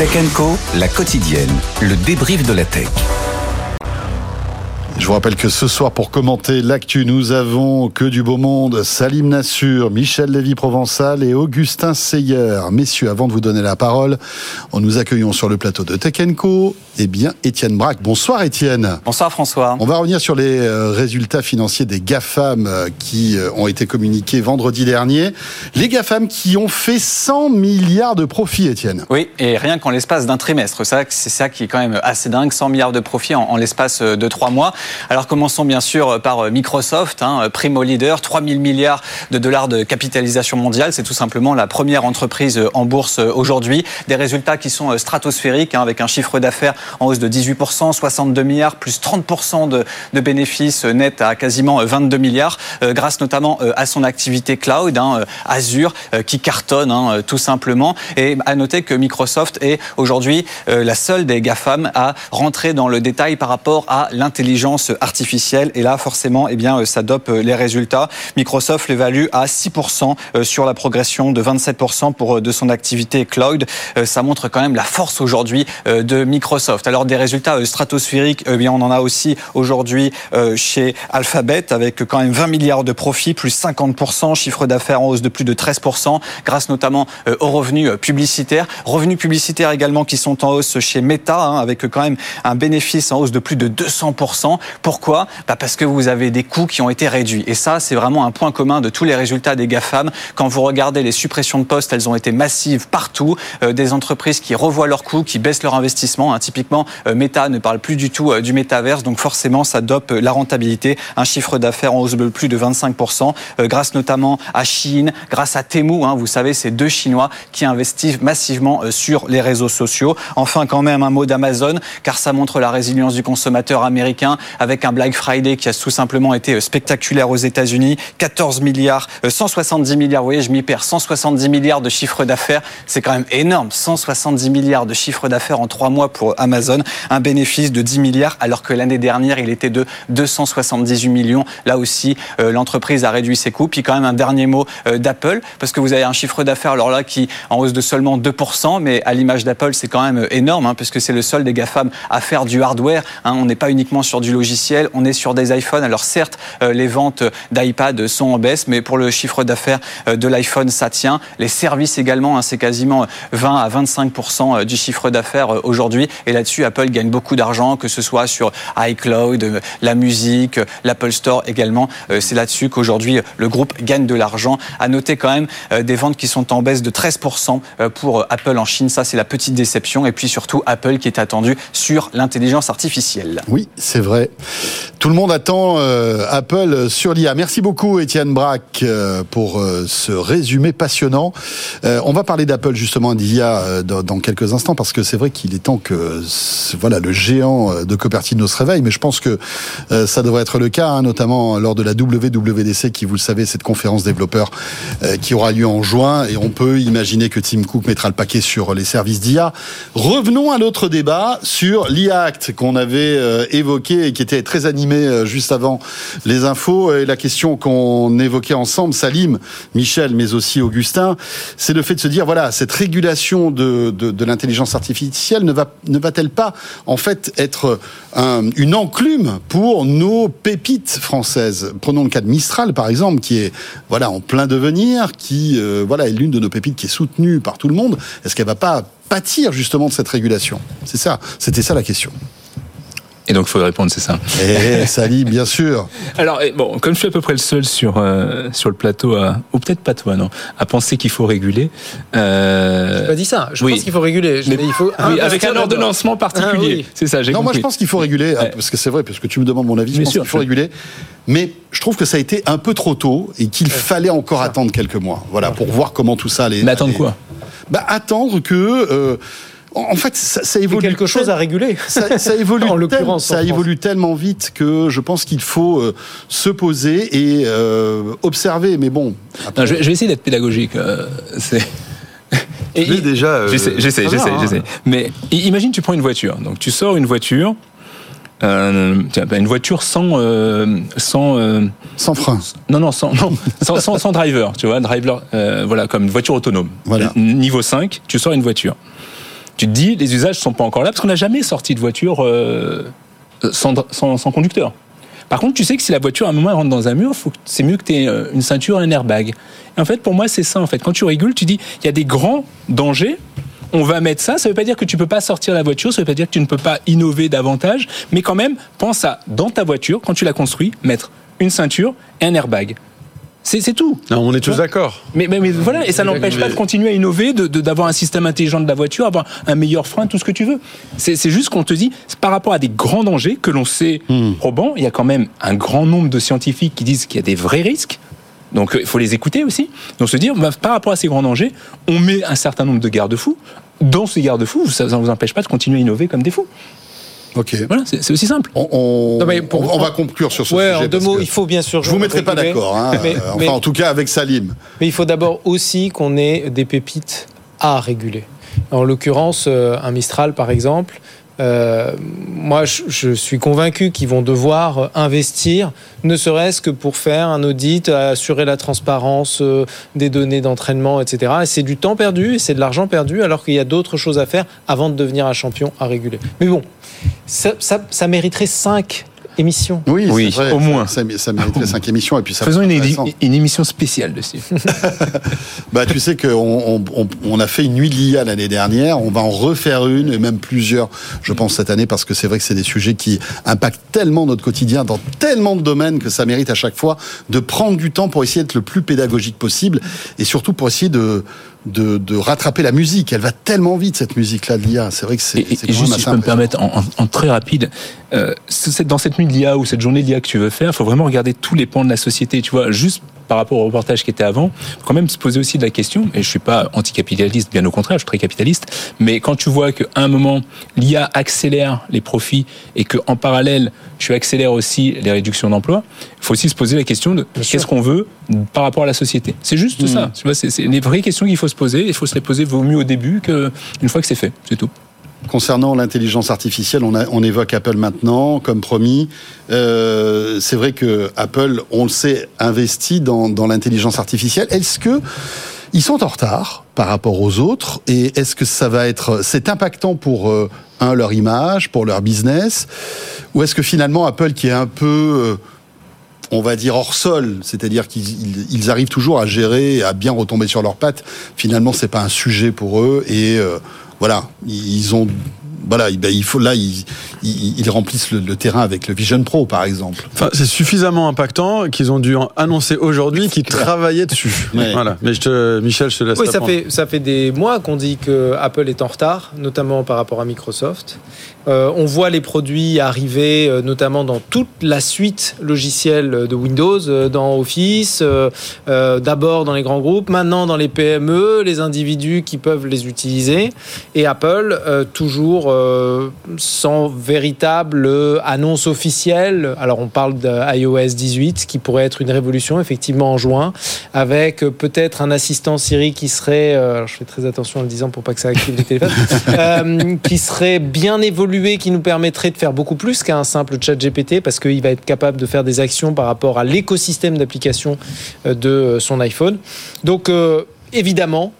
Tech Co, la quotidienne, le débrief de la tech. Je vous rappelle que ce soir, pour commenter l'actu, nous avons que du beau monde. Salim Nassur, Michel Lévy-Provençal et Augustin Seyer. Messieurs, avant de vous donner la parole, nous accueillons sur le plateau de Tech Co, eh bien, Étienne Braque. Bonsoir, Étienne. Bonsoir, François. On va revenir sur les euh, résultats financiers des GAFAM euh, qui euh, ont été communiqués vendredi dernier. Les GAFAM qui ont fait 100 milliards de profits, Étienne. Oui, et rien qu'en l'espace d'un trimestre. C'est ça qui est quand même assez dingue. 100 milliards de profits en, en l'espace de trois mois. Alors commençons bien sûr par euh, Microsoft, hein, primo leader, 3000 milliards de dollars de capitalisation mondiale. C'est tout simplement la première entreprise euh, en bourse euh, aujourd'hui. Des résultats qui sont stratosphériques, hein, avec un chiffre d'affaires en hausse de 18%, 62 milliards, plus 30% de, bénéfices nets à quasiment 22 milliards, grâce notamment à son activité cloud, hein, Azure, qui cartonne tout simplement. Et à noter que Microsoft est aujourd'hui la seule des GAFAM à rentrer dans le détail par rapport à l'intelligence artificielle. Et là, forcément, eh bien, euh, ça dope euh, les résultats. Microsoft l'évalue à 6% euh, sur la progression de 27% pour de son activité cloud. Ça montre quand même la force aujourd'hui de Microsoft. Alors des résultats stratosphériques, eh bien, on en a aussi aujourd'hui chez Alphabet avec quand même 20 milliards de profits, plus 50%, chiffre d'affaires en hausse de plus de 13%, grâce notamment aux revenus publicitaires. Revenus publicitaires également qui sont en hausse chez Meta, hein, avec quand même un bénéfice en hausse de plus de 200%. Pourquoi? Bah Parce que vous avez des coûts qui ont été réduits. Et ça, c'est vraiment un point commun de tous les résultats des GAFAM. Quand vous regardez les suppressions de postes, elles ont été massives partout. Euh, des entreprises qui revoient leurs coûts, qui baissent leur investissement. Hein, typiquement, euh, Meta ne parle plus du tout euh, du métaverse. Donc forcément, ça dope la rentabilité. Un chiffre d'affaires en hausse de plus de 25%, grâce notamment à Chine, grâce à Temu. Hein, vous savez, ces deux Chinois qui investissent massivement sur les réseaux sociaux. Enfin, quand même, un mot d'Amazon, car ça montre la résilience du consommateur américain avec un Black Friday qui a tout simplement été euh, spectaculaire aux États-Unis. 14 milliards, 170 euh, milliards, vous voyez, je m'y perds, 170 milliards de chiffre d'affaires. C'est quand même énorme. 170 milliards de chiffre d'affaires en trois mois pour Amazon. Un bénéfice de 10 milliards, alors que l'année dernière, il était de 278 millions. Là aussi, euh, l'entreprise a réduit ses coûts. Puis quand même un dernier mot d'Apple, parce que vous avez un chiffre d'affaires, alors là, qui en hausse de seulement 2%, mais à l'image d'Apple, c'est quand même énorme, hein, puisque c'est le seul des GAFAM à faire du hardware. Hein. on n'est pas uniquement sur du logiciel, on est sur des iPhones. Alors certes, euh, les ventes d'iPad sont en baisse, mais pour le chiffre d'affaires euh, de l'iPhone, ça tient. Les services également, hein, c'est quasiment 20 à 25% euh, du chiffre d'affaires aujourd'hui. Et là-dessus, Apple gagne beaucoup d'argent, que ce soit sur iCloud, la musique, l'Apple Store également. C'est là-dessus qu'aujourd'hui le groupe gagne de l'argent. À noter quand même des ventes qui sont en baisse de 13% pour Apple en Chine. Ça, c'est la petite déception. Et puis surtout Apple qui est attendu sur l'intelligence artificielle. Oui, c'est vrai. Tout le monde attend euh, Apple sur l'IA. Merci beaucoup Étienne Braque euh, pour euh, ce résumé passionnant. on va parler d'Apple justement d'IA dans, quelques instants parce que c'est vrai qu'il est temps que voilà le géant de Cupertino se réveille, mais je pense que ça devrait être le cas, hein, notamment lors de la WWDC qui, vous le savez, cette conférence développeur qui aura lieu en juin et on peut imaginer que Tim Cook mettra le paquet sur les services d'IA. Revenons à l'autre débat sur l'IA Act qu'on avait évoqué et était très animé euh, juste avant les infos. Et la question qu'on évoquait ensemble, Salim, Michel, mais aussi Augustin, c'est le fait de se dire, voilà, cette régulation de, de, l'intelligence artificielle ne va ne va-t-elle pas en fait être une enclume pour nos pépites françaises? Prenons le cas de Mistral, par exemple, qui est voilà en plein devenir, qui euh, voilà est l'une de nos pépites qui est soutenue par tout le monde. Est-ce qu'elle va pas pâtir justement de cette régulation? C'est ça, c'était ça la question. Et donc, il faut répondre, c'est ça. Eh, Sally, bien sûr. Alors, eh, bon, comme je suis à peu près le seul sur, euh, sur le plateau, ou peut-être pas toi, non, à penser qu'il faut réguler. Euh... n'ai pas dit ça. Je pense qu'il faut réguler. Mais, il faut oui, avec un ordonnancement particulier. Ah, c'est ça, j'ai Non, moi, je pense qu'il faut réguler, parce que c'est vrai, parce que tu me demandes mon avis, je pense qu'il faut réguler. Mais je trouve que ça a été un peu trop tôt et qu'il fallait encore attendre quelques mois. Voilà, pour voir comment tout ça allait. Mais attendre quoi? Bah, Attendre que. Euh, en fait, ça, évolue. quelque chose à réguler. Ça, évolue. en l'occurrence, ça évolue tellement vite que je pense qu'il faut euh, se poser et euh, observer. Mais bon. je, vais, essayer d'être pédagogique. Euh, c'est. Et, déjà. j'essaie, j'essaie, j'essaie, hein. Mais imagine, tu prends une voiture. Donc, tu sors une voiture. Euh, une voiture sans sans sans frein. Non non sans sans, sans, driver, tu vois, driver voilà comme une voiture autonome. Voilà. Niveau 5, tu sors une voiture Tu te dis, les usages sont pas encore là parce qu'on n'a jamais sorti de voiture euh, sans, conducteur. Par contre, tu sais que si la voiture à un moment rentre dans un mur, c'est mieux que tu aies euh, une ceinture, un airbag. Et en fait, pour moi, c'est ça. En fait, quand tu régules, tu dis, il y a des grands dangers on va mettre ça. Ça ne veut pas dire que tu ne peux pas sortir la voiture, ça ne veut pas dire que tu ne peux pas innover davantage, mais quand même, pense à, dans ta voiture, quand tu la construis, mettre une ceinture et un airbag. C'est tout. on est tous d'accord. Mais, voilà, et ça n'empêche pas de continuer à innover, d'avoir un système intelligent de la voiture, avoir un meilleur frein, tout ce que tu veux. C'est juste qu'on te dit, par rapport à des grands dangers que l'on sait hmm. probants, il y a quand même un grand nombre de scientifiques qui disent qu'il y a des vrais risques. Donc il faut les écouter aussi. Donc se dire, bah, par rapport à ces grands dangers, on met un certain nombre de garde-fous. Dans ces garde-fous, ça ne vous empêche pas de continuer à innover comme des fous. Ok. Voilà, c'est aussi simple. On, va conclure sur ce ouais, sujet. En deux mots, il faut bien sûr. Je vous mettrai pas d'accord. Hein, enfin, en tout cas, avec Salim. Mais il faut d'abord aussi qu'on ait des pépites à réguler. En l'occurrence, euh, un Mistral, par exemple, euh, moi, je, suis convaincu qu'ils vont devoir investir, ne serait-ce que pour faire un audit, assurer la transparence des données d'entraînement, etc. Et c'est du temps perdu c'est de l'argent perdu, alors qu'il y a d'autres choses à faire avant de devenir un champion à réguler. Mais bon, ça, ça, mériterait 5 émissions. Oui, oui au moins. Ça, mériterait 5 émissions. Et puis ça Faisons une, une, émission spéciale dessus. bah, tu sais qu'on on, on, a fait une nuit de l'IA l'année dernière. On va en refaire une, et même plusieurs, je pense, cette année, parce que c'est vrai que c'est des sujets qui impactent tellement notre quotidien dans tellement de domaines que ça mérite à chaque fois de prendre du temps pour essayer d'être le plus pédagogique possible et surtout pour essayer de de, rattraper la musique. Elle va tellement vite cette musique-là de l'IA. C'est vrai que c'est. Et, juste si je peux me permettre en, très rapide, euh, dans cette nuit de l'IA ou cette journée de l'IA que tu veux faire, il faut vraiment regarder tous les pans de la société. Tu vois, juste par rapport au reportage qui était avant, quand même se poser aussi de la question, et je suis pas anticapitaliste, bien au contraire, je suis très capitaliste, mais quand tu vois qu'à un moment, l'IA accélère les profits et qu'en parallèle, tu accélères aussi les réductions d'emplois, il faut aussi se poser la question de qu'est-ce qu'on veut par rapport à la société. C'est juste ça. Tu vois, c'est les vraies questions qu'il faut se poser, il faut se les poser vaut mieux au début qu'une fois que c'est fait, c'est tout. Concernant l'intelligence artificielle, on, évoque Apple maintenant, comme promis. Euh, c'est vrai que Apple, on le sait, investit dans, l'intelligence artificielle. Est-ce que ils sont en retard par rapport aux autres Et est-ce que ça va être, c'est impactant pour euh, un leur image, pour leur business, ou est-ce que finalement Apple, qui est un peu euh, on va dire hors sol, c'est-à-dire qu'ils arrivent toujours à gérer, à bien retomber sur leurs pattes. Finalement, c'est pas un sujet pour eux et voilà, ils ont voilà, ben, il faut là, ils, remplissent le, terrain avec le Vision Pro, par exemple. Enfin, c'est suffisamment impactant qu'ils ont dû annoncer aujourd'hui qu'ils travaillaient dessus. Voilà. Mais je te, Michel, je te laisse. Oui, ça fait ça fait des mois qu'on dit que Apple est en retard, notamment par rapport à Microsoft. Euh, on voit les produits arriver, euh, notamment dans toute la suite logicielle de Windows, euh, dans Office, d'abord dans les grands groupes, maintenant dans les PME, les individus qui peuvent les utiliser, et Apple toujours sans véritable annonce officielle. Alors on parle d'iOS 18 qui pourrait être une révolution effectivement en juin, avec peut-être un assistant Siri qui serait, je fais très attention en le disant pour pas que ça active les téléphones, qui serait bien évolué qui nous permettrait de faire beaucoup plus qu'un simple chat GPT parce qu'il va être capable de faire des actions par rapport à l'écosystème d'application euh, de euh, son iPhone. Donc, euh, évidemment,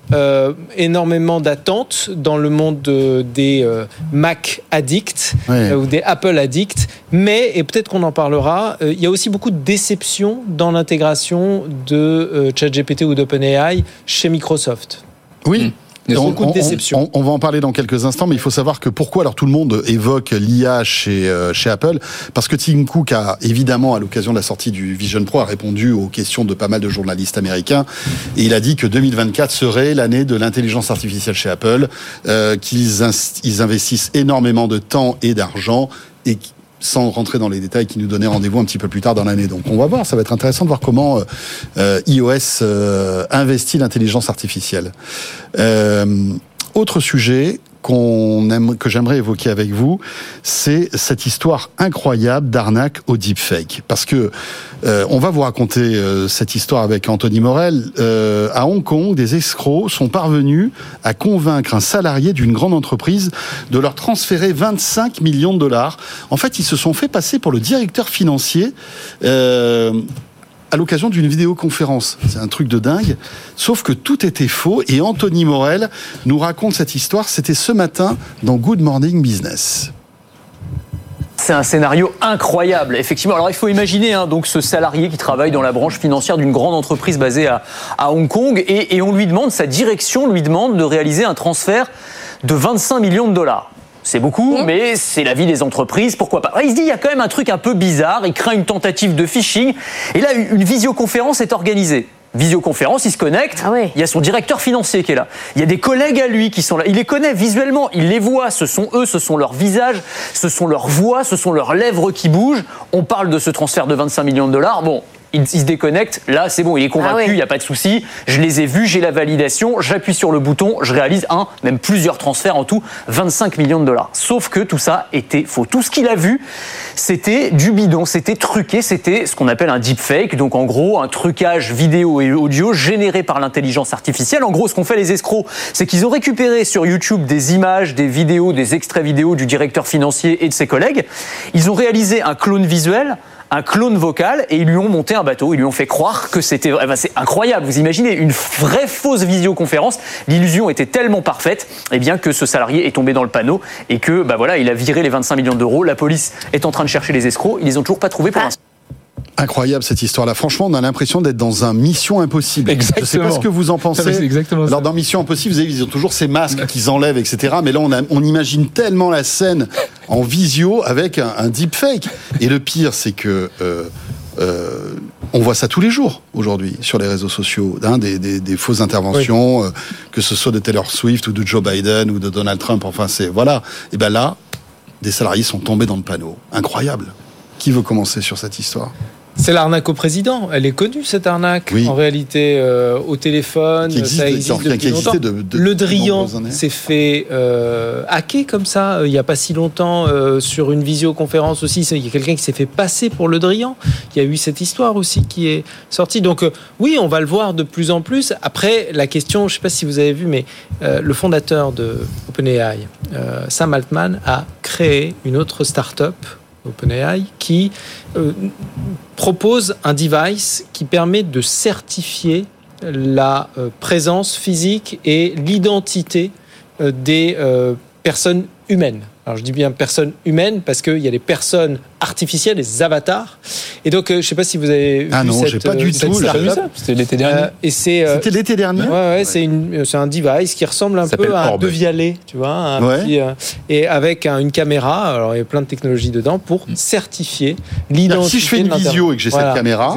énormément d'attentes dans le monde des Mac addicts ou des Apple addicts. Mais, et peut-être qu'on en parlera, il y a aussi beaucoup de déceptions dans l'intégration de ChatGPT ou d'OpenAI chez Microsoft. Oui. On, On, va en parler dans quelques instants, mais il faut savoir que pourquoi alors tout le monde évoque l'IA chez, euh, chez Apple? Parce que Tim Cook a évidemment, à l'occasion de la sortie du Vision Pro, a répondu aux questions de pas mal de journalistes américains. Et il a dit que 2024 serait l'année de l'intelligence artificielle chez Apple, euh, qu'ils ils investissent énormément de temps et d'argent et sans rentrer dans les détails, qui nous donnait rendez-vous un petit peu plus tard dans l'année. Donc on va voir, ça va être intéressant de voir comment euh iOS euh, investit l'intelligence artificielle. Euh, autre sujet, qu'on aime, que j'aimerais évoquer avec vous, c'est cette histoire incroyable d'arnaque au deepfake. Parce que euh, on va vous raconter euh, cette histoire avec Anthony Morel. Euh, à Hong Kong, des escrocs sont parvenus à convaincre un salarié d'une grande entreprise de leur transférer 25 millions de dollars. En fait, ils se sont fait passer pour le directeur financier à l'occasion d'une vidéoconférence. C'est un truc de dingue. Sauf que tout était faux et Anthony Morel nous raconte cette histoire. C'était ce matin dans Good Morning Business. C'est un scénario incroyable, effectivement. Alors il faut imaginer hein, donc ce salarié qui travaille dans la branche financière d'une grande entreprise basée à, Hong Kong et on lui demande, sa direction lui demande de réaliser un transfert de 25 millions de dollars. C'est beaucoup, mais c'est la vie des entreprises, pourquoi pas. Il se dit, il y a quand même un truc un peu bizarre, il craint une tentative de phishing, et là, une visioconférence est organisée. Visioconférence, il se connecte, Ah il y a son directeur financier qui est là. Il y a des collègues à lui qui sont là. Il les connaît visuellement, il les voit, ce sont eux, ce sont leurs visages, ce sont leurs voix, ce sont leurs lèvres qui bougent. On parle de ce transfert de 25 millions de dollars. Bon, il, il se déconnecte, là c'est bon, il est convaincu, Ah il n'y a pas de souci. Je les ai vus, j'ai la validation, j'appuie sur le bouton, je réalise un, même plusieurs transferts en tout, 25 millions de dollars. Sauf que tout ça était faux. Tout ce qu'il a vu, c'était du bidon, c'était truqué, c'était ce qu'on appelle un deepfake, donc en gros un trucage vidéo et audio généré par l'intelligence artificielle. En gros, ce qu'ont fait les escrocs, c'est qu'ils ont récupéré sur YouTube des images, des vidéos, des extraits vidéo du directeur financier et de ses collègues. Ils ont réalisé un clone visuel un clone vocal et ils lui ont monté un bateau. Ils lui ont fait croire que c'était. eh ben, c'est incroyable. Vous imaginez une vraie fausse visioconférence. L'illusion était tellement parfaite, eh bien que ce salarié est tombé dans le panneau et que bah voilà, il a viré les 25 millions d'euros. La police est en train de chercher les escrocs. Ils les ont toujours pas trouvés pour Ah. l'instant. Incroyable cette histoire-là. Franchement, on a l'impression d'être dans un Mission Impossible. Je sais pas Exactement. ce que vous en Ça, pensez. exactement ça. Alors dans Mission Impossible, vous savez, ils ont toujours ces masques qu'ils enlèvent, etc. Mais là, on, a- on imagine tellement la scène en visio avec un, un deepfake. Et le pire, c'est que euh, euh, on voit ça tous les jours aujourd'hui sur les réseaux sociaux, hein, des, des- des fausses interventions, euh, que ce soit de Taylor Swift ou de Joe Biden ou de Donald Trump. Enfin, c'est voilà. Et ben là, des salariés sont tombés dans le panneau. Incroyable. Qui veut commencer sur cette histoire? C'est l'arnaque au président. Elle est connue cette arnaque. Oui. En réalité, euh, au téléphone, Qui existe- ça existe depuis longtemps. de- de- le Drian s'est fait euh, hacker comme ça. euh, Il n'y a pas si longtemps euh, sur une visioconférence aussi. Il y a quelqu'un qui s'est fait passer pour le Drian. Il y a eu cette histoire aussi qui est sortie. Donc euh, oui, on va le voir de plus en plus. Après, la question, je ne sais pas si vous avez vu, mais euh, le fondateur de OpenAI, Sam Altman, a créé une autre start-up OpenAI qui euh, propose un device qui permet de certifier la euh, présence physique et l'identité euh, des personnes humaines. Alors je dis bien personnes humaines parce qu'il y a des personnes artificielles, des avatars. Et donc euh, je ne sais pas si vous avez Ah vu non, cette, j'ai pas euh, du cette tout, c'était l'été dernier. Euh, et c'est euh, C'était l'été dernier Ouais, ouais, c'est une- c'est un device qui ressemble un Ça peu à un Orb. devialet, tu vois, un Ouais. petit, euh, et avec un- une caméra. Alors il y a plein de technologies dedans pour certifier l'identité. Si je fais une visio et que j'ai cette caméra.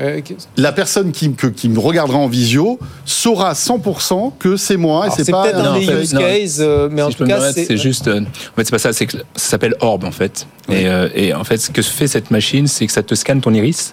Euh, la personne qui, me- que- qui me regardera en visio saura 100% que c'est moi et alors, c'est C'est pas peut-être un des fake. use cases, euh, mais si en tout cas, c'est juste. En fait, c'est pas ça. C'est que ça s'appelle Orb en fait. Et, euh, et en fait, ce que fait cette machine, c'est que ça te scanne ton iris.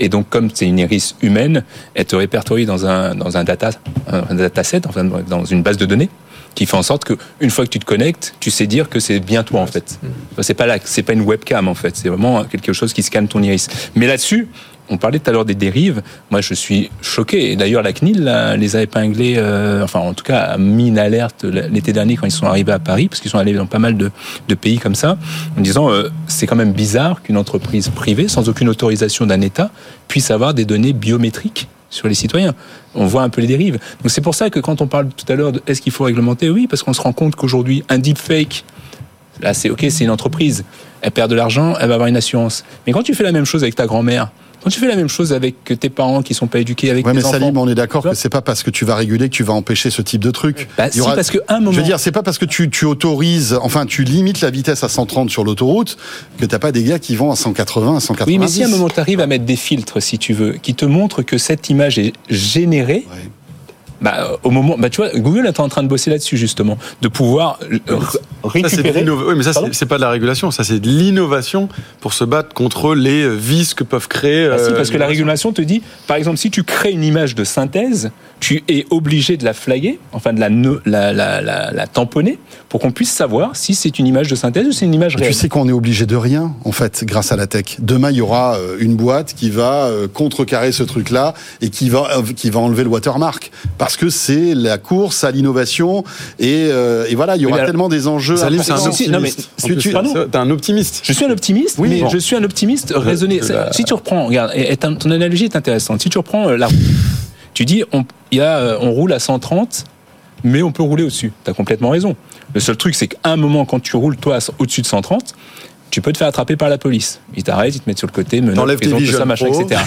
Et donc, comme c'est une iris humaine, elle te répertorie dans un dans un data un dataset, enfin dans une base de données, qui fait en sorte que une fois que tu te connectes, tu sais dire que c'est bien toi en fait. Enfin, C'est pas là, c'est pas une webcam en fait. C'est vraiment quelque chose qui scanne ton iris. Mais là-dessus. On parlait tout à l'heure des dérives. Moi, je suis choqué. Et d'ailleurs, la CNIL les a épinglés, euh, enfin, en tout cas, a mis une alerte l'été dernier quand ils sont arrivés à Paris, parce qu'ils sont allés dans pas mal de, de pays comme ça, en disant euh, c'est quand même bizarre qu'une entreprise privée, sans aucune autorisation d'un État, puisse avoir des données biométriques sur les citoyens. On voit un peu les dérives. Donc c'est pour ça que quand on parle tout à l'heure de est-ce qu'il faut réglementer, oui, parce qu'on se rend compte qu'aujourd'hui, un deepfake, là c'est ok, c'est une entreprise, elle perd de l'argent, elle va avoir une assurance. Mais quand tu fais la même chose avec ta grand-mère, quand tu fais la même chose avec tes parents qui sont pas éduqués, avec Ouais, tes mais enfants, Salim, on est d'accord que c'est pas parce que tu vas réguler que tu vas empêcher ce type de truc. bah, Il y si, aura- parce qu'à un moment, Je veux dire, c'est pas parce que tu, tu autorises, enfin, tu limites la vitesse à 130 sur l'autoroute que t'as pas des gars qui vont à 180, à 190. Oui, mais si à un moment tu arrives à mettre des filtres, si tu veux, qui te montrent que cette image est générée, Ouais. bah, au moment, bah, tu vois, Google est en train de bosser là-dessus justement, de pouvoir Ça, oui, mais ça, c'est- pas de la régulation, ça, c'est de l'innovation pour se battre contre les euh, vices que peuvent créer. Ah, si, euh, parce que la régulation te dit, par exemple, si tu crées une image de synthèse, tu es obligé de la flaguer, enfin de la, ne- la, la, la, la tamponner, pour qu'on puisse savoir si c'est une image de synthèse ou c'est une image Tu réelle. sais qu'on est obligé de rien, en fait, grâce à la tech. Demain, il y aura euh, une boîte qui va contrecarrer ce truc-là et qui va, qui va enlever le watermark. Parce que c'est la course à l'innovation. Et, euh, et voilà, il y aura tellement des enjeux enjeu. Salim, c'est un optimiste. T'es un optimiste. Je suis un optimiste, Oui, mais bon. je suis un optimiste raisonné. la- Si tu reprends, regarde, et, ton analogie est intéressante. Si tu reprends euh, la route, tu dis on, il y a, euh, on roule à 130, mais on peut rouler au-dessus. Tu as complètement raison. Le seul truc, c'est qu'à un moment, quand tu roules toi au-dessus de 130, tu peux te faire attraper par la police. Ils t'arrêtent, ils te mettent sur le côté, tes prison, tout ça, machin, Pro. etc.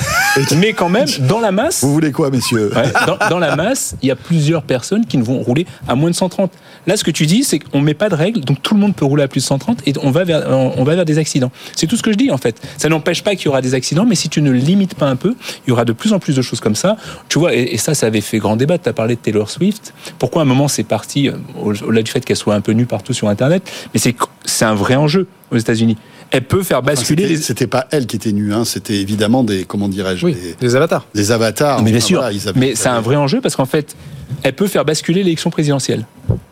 mais quand même, dans la masse, Vous voulez quoi, messieurs Ouais, dans, dans la masse, il y a plusieurs personnes qui ne vont rouler à moins de 130. Là, ce que tu dis, c'est qu'on met pas de règles, donc tout le monde peut rouler à plus de 130 et on va vers, on va vers des accidents. C'est tout ce que je dis en fait. Ça n'empêche pas qu'il y aura des accidents, mais si tu ne limites pas un peu, il y aura de plus en plus de choses comme ça. Tu vois, et, et ça, ça avait fait grand débat. Tu as parlé de Taylor Swift. Pourquoi à un moment c'est parti, euh, au- au-delà du fait qu'elle soit un peu nue partout sur Internet, mais c'est un vrai enjeu aux États-Unis. Elle peut faire Enfin, basculer C'était les. pas elle qui était nue, hein, c'était évidemment des, comment dirais-je, Oui, des, des avatars. des avatars. Mais bien sûr, voilà, ils avaient- mais c'est un vrai enjeu parce qu'en fait, elle peut faire basculer l'élection présidentielle.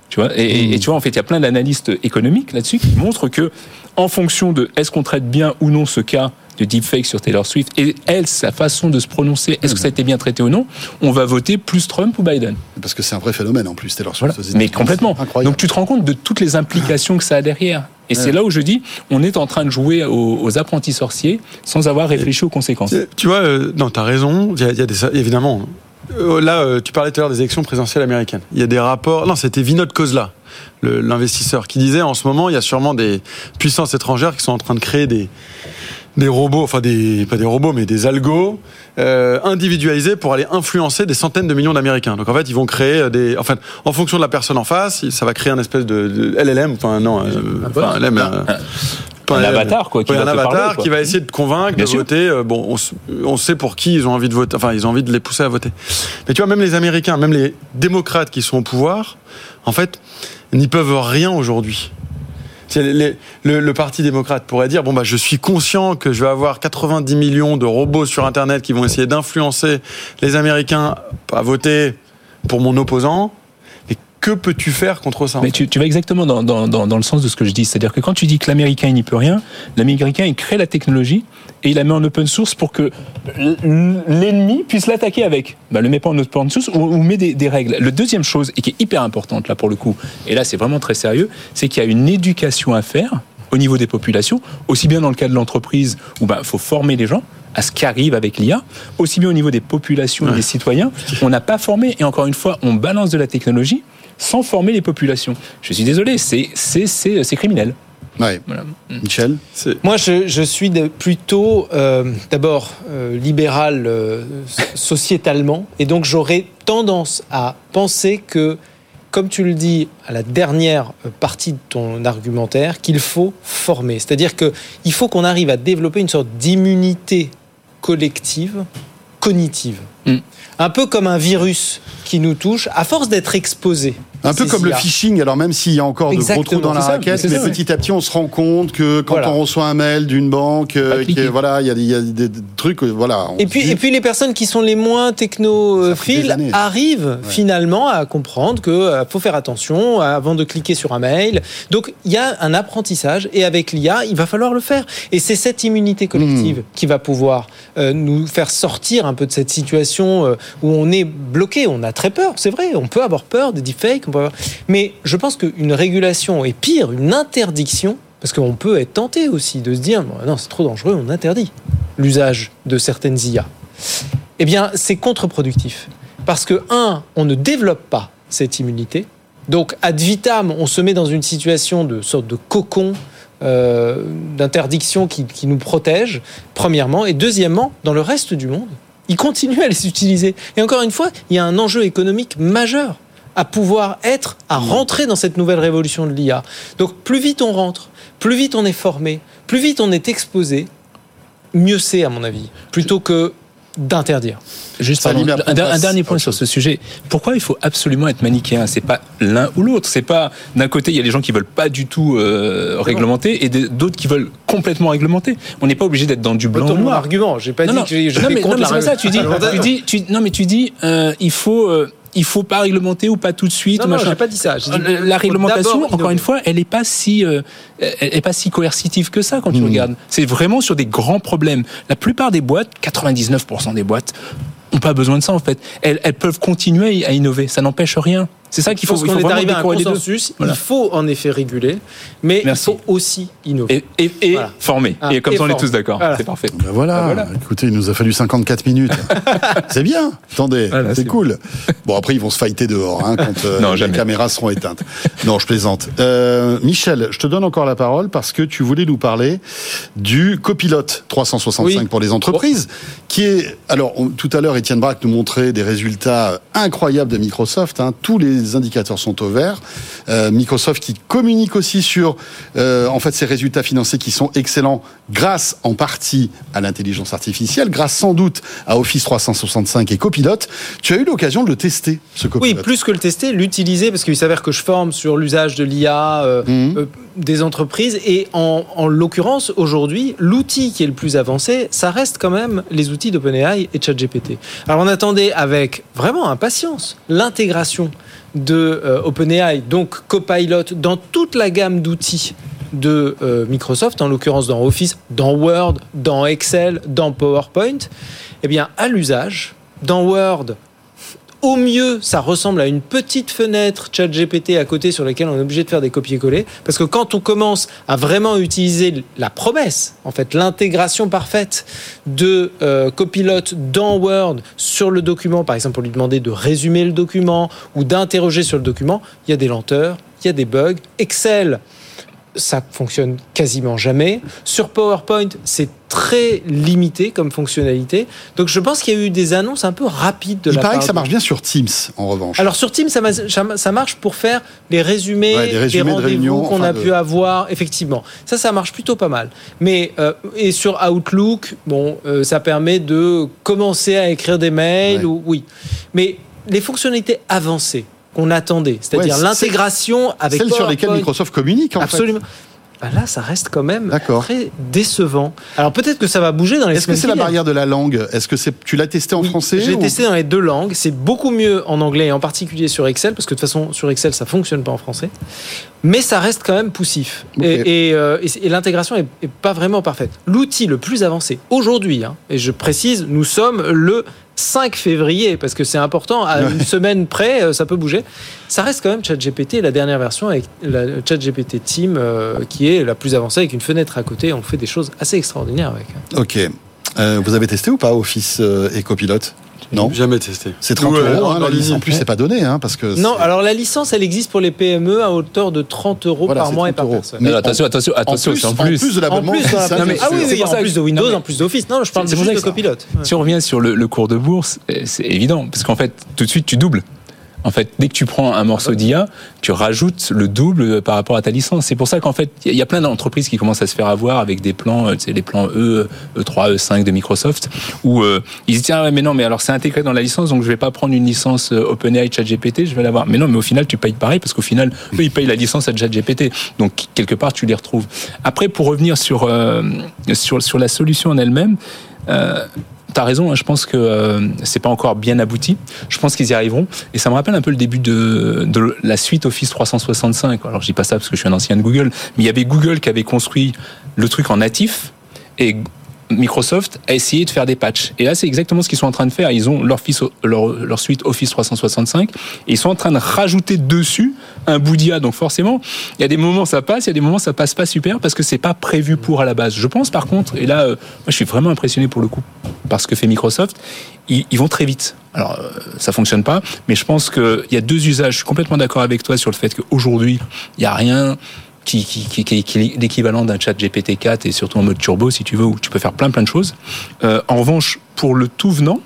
Tu vois, et, et tu vois, en fait, il y a plein d'analystes économiques là-dessus qui montrent que, en fonction de est-ce qu'on traite bien ou non ce cas de deepfake sur Taylor Swift et elle, sa façon de se prononcer, est-ce que ça a été bien traité ou non, on va voter plus Trump ou Biden. Parce que c'est un vrai phénomène en plus, Taylor. Swift. aux Mais complètement. Incroyable. Donc tu te rends compte de toutes les implications que ça a derrière. Et c'est là où je dis, on est en train de jouer aux, aux apprentis sorciers sans avoir réfléchi aux conséquences. Tu- vois, euh, non, t'as raison. Il y a, il y a des, évidemment. Euh, là, euh, tu parlais tout à l'heure des élections présidentielles américaines. Il y a des rapports. Non, c'était Vinod Kozla, l'investisseur, qui disait en ce moment, il y a sûrement des puissances étrangères qui sont en train de créer des des robots, enfin des pas des robots, mais des algos euh, individualisés pour aller influencer des centaines de millions d'Américains. Donc en fait, ils vont créer euh, des, enfin, en fonction de la personne en face, ça va créer un espèce de, de LLM, enfin non, euh, enfin, LLM, euh, pas Un avatar, quoi, qui Ouais, va un avatar parler, quoi. qui va essayer de convaincre Bien de sûr. voter. euh, bon, on, on sait pour qui ils ont envie de voter. Enfin, ils ont envie de les pousser à voter. Mais tu vois, même les Américains, même les démocrates qui sont au pouvoir, en fait, n'y peuvent rien aujourd'hui. Le Parti démocrate pourrait dire bon bah je suis conscient que je vais avoir 90 millions de robots sur Internet qui vont essayer d'influencer les Américains à voter pour mon opposant. Que peux-tu faire contre ça Mais tu, tu vas exactement dans, dans, dans, dans le sens de ce que je dis. C'est-à-dire que quand tu dis que l'Américain n'y peut rien, l'Américain il crée la technologie et il la met en open source pour que l'ennemi puisse l'attaquer avec. Bah, le met pas en open source ou, ou met des, des règles. Le deuxième chose, et qui est hyper importante là pour le coup, et là c'est vraiment très sérieux, c'est qu'il y a une éducation à faire au niveau des populations, aussi bien dans le cas de l'entreprise où il faut former les gens à ce qui arrive avec l'IA, aussi bien au niveau des populations et des citoyens. On n'a pas formé, et encore une fois, on balance de la technologie sans former les populations. Je suis désolé, c'est c'est- c'est c'est criminel. Ouais. Voilà. Michel C'est- Moi, je, je suis de- plutôt, euh, d'abord, euh, libéral euh, sociétalement, et donc j'aurais tendance à penser que, comme tu le dis à la dernière partie de ton argumentaire, qu'il faut former. C'est-à-dire qu'il faut qu'on arrive à développer une sorte d'immunité collective, cognitive. Mm. Un peu comme un virus qui nous touche, à force d'être exposé. Un peu comme le phishing, alors même s'il y a encore de gros trous Exactement, dans la ça, raquette, mais ça, petit à petit on se rend compte que quand Voilà. on reçoit un mail d'une banque, euh, cliquer. voilà, il y a, il y a des, trucs, euh, voilà. Et puis, dit- et puis les personnes qui sont les moins technophiles arrivent finalement à comprendre que euh, faut faire attention avant de cliquer sur un mail. Donc il y a un apprentissage et avec l'IA, il va falloir le faire. Et c'est cette immunité collective qui va pouvoir euh, nous faire sortir un peu de cette situation euh, où on est bloqué. On a très peur, c'est vrai. On peut avoir peur des deepfakes. Mais je pense qu'une régulation est pire, une interdiction. Parce qu'on peut être tenté aussi de se dire non, c'est trop dangereux, on interdit l'usage de certaines IA. Eh bien, c'est contre-productif. Parce que, un, on ne développe pas cette immunité. Donc, ad vitam, on se met dans une situation de sorte de cocon euh, d'interdiction qui nous protège, premièrement. Et deuxièmement, dans le reste du monde, ils continuent à les utiliser. Et encore une fois, il y a un enjeu économique majeur à pouvoir être, à rentrer dans cette nouvelle révolution de l'IA. Donc, plus vite on rentre, plus vite on est formé, plus vite on est exposé, mieux c'est, à mon avis, plutôt que d'interdire. Juste Ça pardon, libère un, dernier point sur ce sujet. Pourquoi il faut absolument être manichéen? C'est pas l'un ou l'autre. C'est pas d'un côté il y a des gens qui veulent pas du tout euh, réglementer et d'autres qui veulent complètement réglementer. On n'est pas obligé d'être dans du blanc ou Autant mon noir. argument, j'ai pas non, dit non, que je non, vais mais, non, c'est pas ça. Tu dis, tu dis, tu- non mais tu dis, euh, il faut, euh, il faut pas réglementer ou pas tout de suite. Non, non, j'ai pas dit ça. Dit Euh, La réglementation, encore une fois, elle est pas si, euh, elle est pas si coercitive que ça quand tu regardes. C'est vraiment sur des grands problèmes. La plupart des boîtes, 99% des boîtes, ont pas besoin de ça en fait. Elles, elles peuvent continuer à innover. Ça n'empêche rien. C'est ça qu'il faut, qu'on faut est arrivé à un consensus. Voilà. Il faut en effet réguler, mais Merci. il faut aussi innover. Et, et, et Voilà. former. Ah, et comme et ça, on est tous d'accord. Voilà. C'est parfait. Ben voilà. Ah, voilà. écoutez, il nous a fallu 54 minutes. c'est bien, attendez, Voilà, c'est cool. Bon, après, ils vont se fighter dehors hein, quand euh, Non, les caméras seront éteintes. Non, je plaisante. Euh, Michel, je te donne encore la parole parce que tu voulais nous parler du copilote 365 Oui. pour les entreprises, qui est... Alors, on- tout à l'heure, Étienne Braque nous montrait des résultats incroyables de Microsoft. hein. Tous les indicateurs sont au vert. Euh, Microsoft qui communique aussi sur, euh, en fait, ses résultats financiers qui sont excellents grâce en partie à l'intelligence artificielle, grâce sans doute à Office 365 et Copilot. Tu as eu l'occasion de le tester, ce Oui, Copilot. plus que le tester, l'utiliser, parce qu'il s'avère que je forme sur l'usage de l'IA euh, Mhm. euh, des entreprises. Et en, en l'occurrence, aujourd'hui, l'outil qui est le plus avancé, ça reste quand même les outils d'OpenAI et ChatGPT. Alors on attendait avec vraiment impatience l'intégration de euh, OpenAI, donc Copilot, dans toute la gamme d'outils de euh, Microsoft, en l'occurrence dans Office, dans Word, dans Excel, dans PowerPoint. Eh bien, à l'usage, dans Word, au mieux, ça ressemble à une petite fenêtre ChatGPT à côté sur laquelle on est obligé de faire des copier-coller. Parce que quand on commence à vraiment utiliser la promesse, en fait, l'intégration parfaite de euh, Copilot dans Word sur le document, par exemple pour lui demander de résumer le document ou d'interroger sur le document, il y a des lenteurs, il y a des bugs. Excel, ça fonctionne quasiment jamais. Sur PowerPoint, c'est très limité comme fonctionnalité. Donc je pense qu'il y a eu des annonces un peu rapides de Il la paraît part que ça marche bien sur Teams, en revanche. alors sur Teams, ça, ma- ça- ça marche pour faire les résumés, Ouais, des résumés rendez-vous qu'on enfin, a de- pu avoir, effectivement. Ça, ça marche plutôt pas mal. Mais euh, et sur Outlook, bon, euh, ça permet de commencer à écrire des mails, Ouais. ou oui. Mais les fonctionnalités avancées qu'on attendait, c'est-à-dire Ouais, l'intégration avec Celles sur lesquelles Microsoft communique, en absolument. Bah là, ça reste quand même très décevant. Alors peut-être que ça va bouger dans fait. les Est-ce que c'est la barrière de la langue? Est-ce que c'est tu l'as testé en Oui, français Je l'ai ou- testé dans les deux langues. C'est beaucoup mieux en anglais et en particulier sur Excel, parce que de toute façon, sur Excel, ça fonctionne pas en français. Mais ça reste quand même poussif. Et, et, euh, et- et l'intégration est, est pas vraiment parfaite. L'outil le plus avancé aujourd'hui, hein, et je précise, nous sommes le 5 février, parce que c'est important, à une semaine près, euh, ça peut bouger. Ça reste quand même ChatGPT, la dernière version avec la ChatGPT Team, euh, qui est la plus avancée, avec une fenêtre à côté. On fait des choses assez extraordinaires avec. Ok. Euh, vous avez testé ou pas Office euh, et Non Jamais testé. C'est 30 Nous, euh, euros. hein, en la ligne. licence. En plus, c'est pas donné, hein, parce que. Non, alors la licence, elle existe pour les PME à hauteur de 30 euros Voilà, par mois et 30 par euros. personne. Mais Mais en- attention, attention, attention, en plus, en en plus. de En l'abonnement. plus, dans la- mais ah oui, c'est- oui, pour en plus de Windows, non, en plus d'Office. Non, je parle juste de copilote. Si on revient sur le, le cours de bourse, euh, c'est évident, parce qu'en fait, tout de suite, tu doubles. En fait, dès que tu prends un morceau d'IA, tu rajoutes le double par rapport à ta licence. C'est pour ça qu'en fait, il y a- plein d'entreprises qui commencent à se faire avoir avec des plans, euh, tu sais, les plans E, E3, E5 de Microsoft, où euh, ils se disent ah ouais, mais non, mais alors c'est intégré dans la licence, donc je vais pas prendre une licence euh, OpenAI ChatGPT, je vais l'avoir. Mais non, mais au final, tu payes pareil parce qu'au final, eux, ils payent la licence à ChatGPT. Donc quelque part, tu les retrouves. Après, pour revenir sur euh, sur sur la solution en elle-même. Euh, T'as raison, hein, je pense que euh, c'est pas encore bien abouti. Je pense qu'ils y arriveront. Et ça me rappelle un peu le début de, de la suite Office 365. Alors je dis pas ça parce que je suis un ancien de Google, mais il y avait Google qui avait construit le truc en natif et Microsoft a essayé de faire des patchs. Et là, c'est exactement ce qu'ils sont en train de faire. Ils ont leur, leur, leur suite Office 365 et ils sont en train de rajouter dessus un bout d'IA. Donc forcément, il y a des moments ça passe, il y a des moments ça passe pas super parce que c'est pas prévu pour à la base. Je pense par contre, et là, euh, moi je suis vraiment impressionné pour le coup par ce que fait Microsoft, ils, ils vont très vite. Alors euh, ça fonctionne pas, mais je pense qu'il y a deux usages. Je suis complètement d'accord avec toi sur le fait qu'aujourd'hui, il y a rien qui, qui, qui, qui- qui est l'équivalent d'un chat GPT-4 et surtout en mode turbo si tu veux où tu peux faire plein plein de choses. Euh, en revanche, pour le tout venant,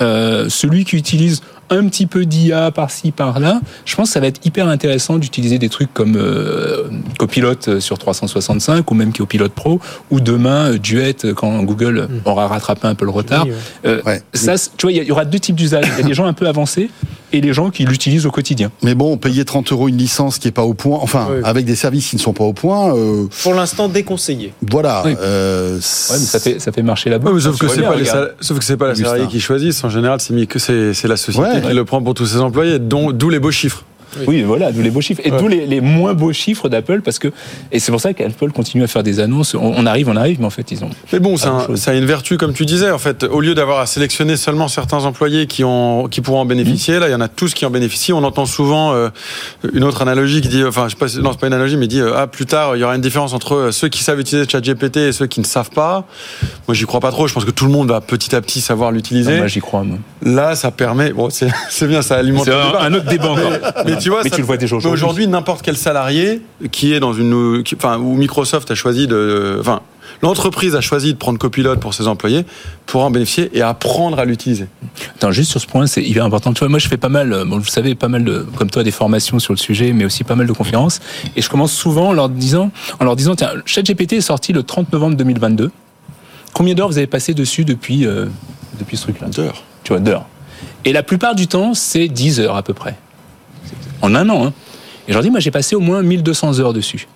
euh, celui qui utilise un petit peu d'IA par-ci par-là, je pense que ça va être hyper intéressant d'utiliser des trucs comme euh, Copilot euh, sur 365 ou même Copilot Pro ou demain Duet quand Google aura rattrapé un peu le retard. Oui, ouais. Euh, Ouais. Ça, tu vois, il y y aura deux types d'usages. Il y a des gens un peu avancés et les gens qui l'utilisent au quotidien. Mais bon, payer 30 euros une licence qui est pas au point, enfin, Oui. avec des services qui ne sont pas au point, euh, Pour l'instant, déconseillé. voilà. Oui. euh, Ouais, mais ça fait, ça fait marcher la boîte. Ouais, sauf, que c'est pas les regarde. sal- sauf que c'est pas la Augustin. salariée qui choisissent. En général, c'est mis que c'est c'est la société Ouais. qui le prend pour tous ses employés, dont d'où les beaux chiffres. Oui, voilà, d'où les beaux chiffres. Et Ouais. d'où les, les moins beaux chiffres d'Apple, parce que. Et c'est pour ça qu'Apple continue à faire des annonces. On, on arrive, on arrive, mais en fait, ils ont. Mais bon, ça, a- grand-chose. ça a une vertu, comme tu disais, en fait. Au lieu d'avoir à sélectionner seulement certains employés qui, ont, qui pourront en bénéficier, là, il y en a tous qui en bénéficient. On entend souvent euh, une autre analogie qui dit, enfin, je sais pas, si- non, c'est pas une analogie, mais dit, euh, ah, plus tard, il y aura une différence entre euh, ceux qui savent utiliser ChatGPT et ceux qui ne savent pas. Moi, j'y crois pas trop. Je pense que tout le monde va petit à petit savoir l'utiliser. Non, moi, j'y crois, moi. Là, ça permet, bon, c'est bien, ça alimente C'est un, autre débat encore. Mais tu vois, Mais ça- tu le vois déjà mais aujourd'hui. aujourd'hui, n'importe quel salarié qui est dans une, qui- enfin, où Microsoft a choisi de, enfin, l'entreprise a choisi de prendre copilote pour ses employés pourra en bénéficier et apprendre à l'utiliser. Attends, juste sur ce point, c'est hyper important. Tu vois, moi, je fais pas mal, euh, bon, vous savez, pas mal de, comme toi, des formations sur le sujet, mais aussi pas mal de conférences. Et je commence souvent en leur disant, en leur disant, tiens, ChatGPT est sorti le 30 novembre 2022. Combien d'heures vous avez passé dessus depuis, euh, depuis ce truc-là? D'heures. Tu vois, d'heures. Et la plupart du temps, c'est 10 heures à peu près. En un an, hein. Et je leur dis, moi, j'ai passé au moins 1200 heures dessus.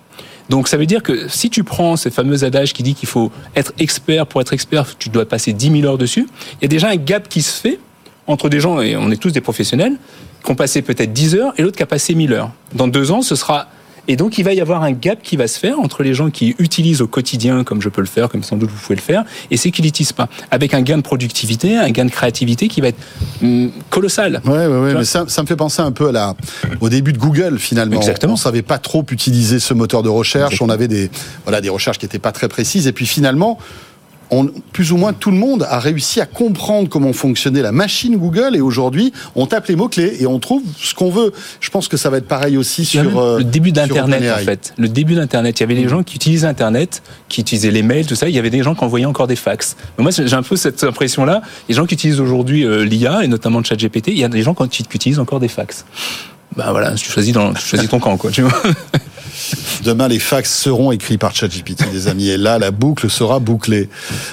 Donc ça veut dire que si tu prends ce fameux adage qui dit qu'il faut être expert pour être expert, tu dois passer 10 000 heures dessus, il y a déjà un gap qui se fait entre des gens, et on est tous des professionnels, qui ont passé peut-être 10 heures et l'autre qui a passé 1000 heures. Dans deux ans, ce sera... Et donc il va y avoir un gap qui va se faire entre les gens qui utilisent au quotidien, comme je peux le faire, comme sans doute vous pouvez le faire, et ceux qui l'utilisent pas. Avec un gain de productivité, un gain de créativité qui va être hum, colossal. Ouais, ouais, ouais, mais ça, ça me fait penser un peu à la, au début de Google finalement. Exactement. On savait pas trop utiliser ce moteur de recherche. Exactement. On avait des, voilà, des recherches qui étaient pas très précises. Et puis finalement, on, plus ou moins tout le monde a réussi à comprendre comment fonctionnait la machine Google. Et aujourd'hui, on tape les mots clés et on trouve ce qu'on veut. Je pense que ça va être pareil aussi sur euh, le début d'Internet, en fait. Le début d'Internet. Il y avait des gens qui utilisaient Internet, qui utilisaient les mails, tout ça. Il y avait des gens qui envoyaient encore des fax. Mais moi, j'ai un peu cette impression-là. Les gens qui utilisent aujourd'hui euh, l'IA, et notamment le chat GPT, il y a des gens qui utilisent encore des fax. Bah voilà, tu choisis, dans, tu choisis ton camp, quoi. Tu vois Demain, les fax seront écrits par ChatGPT, les amis. Et là, la boucle sera bouclée.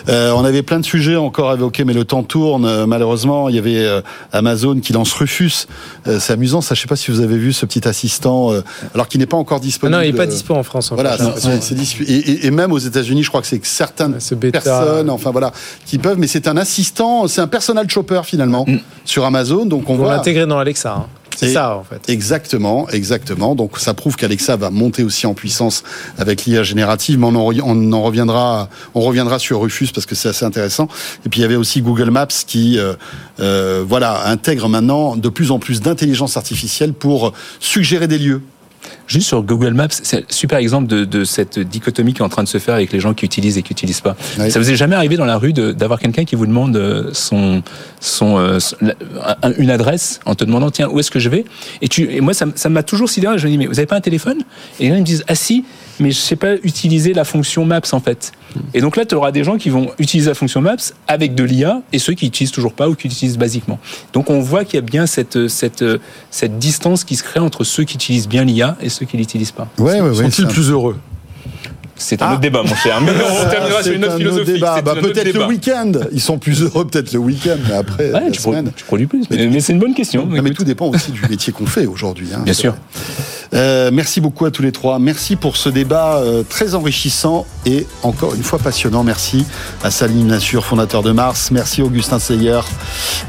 Euh, on avait plein de sujets encore à évoquer, mais le temps tourne. Euh, malheureusement, il y avait euh, Amazon qui lance Rufus. Euh, c'est amusant, ça. Je sais pas si vous avez vu ce petit assistant, euh, alors qu'il n'est pas encore Ah disponible. non, il n'est pas dispo en France. Voilà, c'est- et, et- et même aux États-Unis, je crois que c'est que certaines Ce bêta. personnes, enfin voilà, qui peuvent. Mais c'est un assistant, c'est un personal shopper finalement Mm. sur Amazon. Donc on Pour voit l'intégrer dans Alexa. hein. C'est ça, en fait. Exactement, exactement. Donc ça prouve qu'Alexa va monter aussi en puissance avec l'IA générative, mais on en, re- on en reviendra, on reviendra sur Rufus parce que c'est assez intéressant. Et puis il y avait aussi Google Maps qui, euh, euh, voilà, intègre maintenant de plus en plus d'intelligence artificielle pour suggérer des lieux. Juste sur Google Maps, c'est un super exemple de, de cette dichotomie qui est en train de se faire avec les gens qui utilisent et qui n'utilisent pas. Oui. Ça vous est jamais arrivé dans la rue d'avoir quelqu'un qui vous demande euh, son, son, euh, une adresse en te demandant tiens où est-ce que je vais? Et, tu, et moi ça m'a toujours sidéré. Je me dis mais vous avez pas un téléphone? Et les gens ils me disent ah si mais je sais pas utiliser la fonction Maps en fait. Et donc là tu auras des gens qui vont utiliser la fonction Maps avec de l'IA et ceux qui utilisent toujours pas ou qui l'utilisent basiquement. Donc on voit qu'il y a bien cette, cette, cette distance qui se crée entre ceux qui utilisent bien l'IA et ceux qui l'utilisent pas. Ouais, ouais, ouais. Sont-ils plus heureux C'est un Ah. autre débat, mon cher. Mais on terminera sur une autre Bah, un autre peut-être le week-end. Ils sont plus heureux peut-être le week-end, mais après Ouais, la tu, pro- semaine. tu produis plus. Mais, mais c'est une bonne question. Non, mais tout dépend aussi du métier qu'on fait aujourd'hui. hein, Bien sûr. Euh, merci beaucoup à tous les trois. Merci pour ce débat euh, très enrichissant et encore une fois passionnant. Merci à Salim Nassur, fondateur de Mars. Merci Augustin Seyer,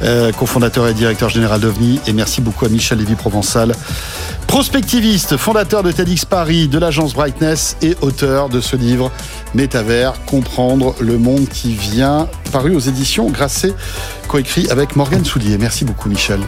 euh, cofondateur et directeur général d'OVNI. Et merci beaucoup à Michel Lévy-Provençal, prospectiviste, fondateur de TEDx Paris, de l'agence Brightness et auteur de ce livre Métavers, comprendre le monde qui vient, paru aux éditions Grasset, coécrit avec Morgane Soulier. Merci beaucoup Michel.